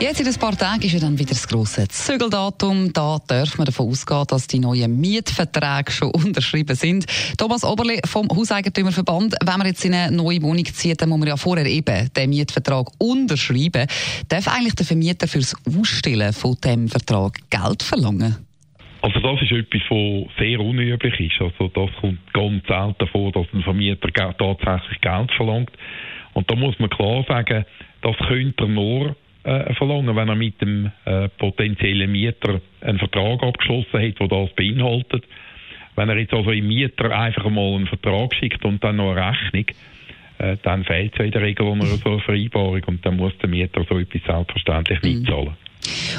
Jetzt in ein paar Tagen ist ja dann wieder das grosse Zügeldatum. Da darf man davon ausgehen, dass die neuen Mietverträge schon unterschrieben sind. Thomas Oberle vom Hauseigentümerverband. Wenn man jetzt in eine neue Wohnung zieht, dann muss man ja vorher eben den Mietvertrag unterschreiben. Darf eigentlich der Vermieter fürs Ausstellen von dem Vertrag Geld verlangen? Also das ist etwas, was sehr unüblich ist. Also das kommt ganz selten vor, dass ein Vermieter tatsächlich Geld verlangt. Und da muss man klar sagen, das könnte er nur äh, verlangen, wenn er mit dem äh, potenziellen Mieter einen Vertrag abgeschlossen hat, der das beinhaltet. Wenn er jetzt also im Mieter einfach mal einen Vertrag schickt und dann noch eine Rechnung, äh, dann fehlt es in der Regel unter so eine Vereinbarung und dann muss der Mieter so etwas selbstverständlich mhm. nicht zahlen.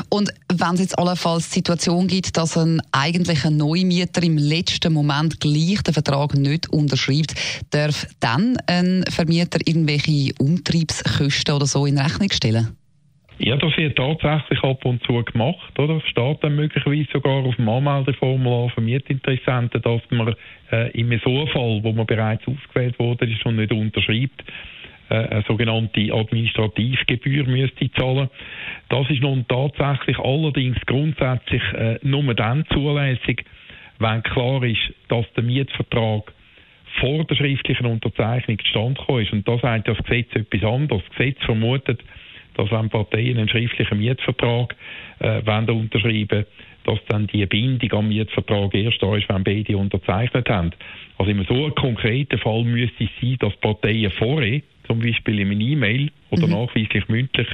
Und wenn es jetzt allenfalls die Situation gibt, dass ein eigentlicher Neumieter im letzten Moment gleich den Vertrag nicht unterschreibt, darf dann ein Vermieter irgendwelche Umtriebskosten oder so in Rechnung stellen? Ja, das wird tatsächlich ab und zu gemacht, oder? Es steht dann möglicherweise sogar auf dem Anmeldeformular für Mietinteressenten, dass man äh, im so Fall, wo man bereits ausgewählt wurde ist und nicht unterschreibt, äh, eine sogenannte Administrativgebühr müsste zahlen. Das ist nun tatsächlich allerdings grundsätzlich äh, nur dann zulässig, wenn klar ist, dass der Mietvertrag vor der schriftlichen Unterzeichnung zustande gekommen ist. Und da sagt das Gesetz etwas anderes. Das Gesetz vermutet, dass wenn Parteien einen schriftlichen Mietvertrag äh, wollen unterschreiben dass dann die Bindung am Mietvertrag erst da ist, wenn beide unterzeichnet haben. Also in so einem konkreten Fall müsste es sein, dass Parteien vorher, zum Beispiel in einer E-Mail oder mhm. nachweislich mündlich,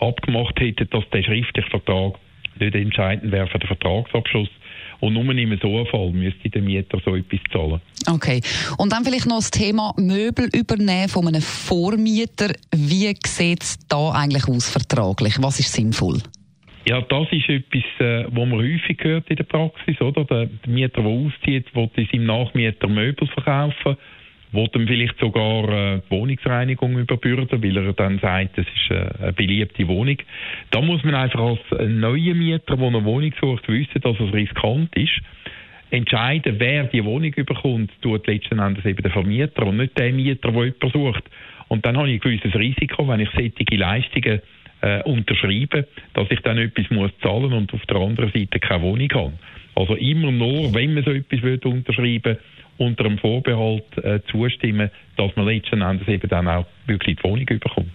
abgemacht hätten, dass der schriftliche Vertrag nicht entscheidend wäre für den Vertragsabschluss. Und nur in so einem Fall müsste der Mieter so etwas zahlen. Okay. Und dann vielleicht noch das Thema Möbel übernehmen von einem Vormieter. Wie sieht es da eigentlich aus vertraglich? Was ist sinnvoll? Ja, das ist etwas, äh, was man häufig hört in der Praxis, oder? Der, Mieter, der auszieht, will seinem Nachmieter Möbel verkaufen will ihm vielleicht sogar äh, die Wohnungsreinigung überbürden, weil er dann sagt, das ist äh, eine beliebte Wohnung. Da muss man einfach als neuer Mieter, der eine Wohnung sucht, wissen, dass es riskant ist. Entscheiden, wer die Wohnung überkommt, tut letzten Endes eben der Vermieter und nicht der Mieter, der jemand sucht. Und dann habe ich ein gewisses Risiko, wenn ich solche Leistungen äh, unterschreibe, dass ich dann etwas muss zahlen und auf der anderen Seite keine Wohnung habe. Also immer nur, wenn man so etwas unterschreiben will, unter dem Vorbehalt äh, zustimmen, dass man letzten Endes eben dann auch wirklich die Wohnung überkommt.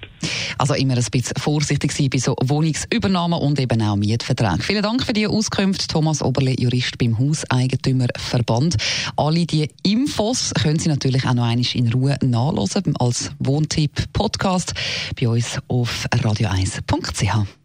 Also immer ein bisschen vorsichtig sein bei so Wohnungsübernahmen und eben auch Mietverträgen. Vielen Dank für die Auskunft, Thomas Oberle, Jurist beim Hauseigentümerverband. Alle die Infos können Sie natürlich auch noch einmal in Ruhe nachlesen als Wohntipp-Podcast bei uns auf radio1.ch.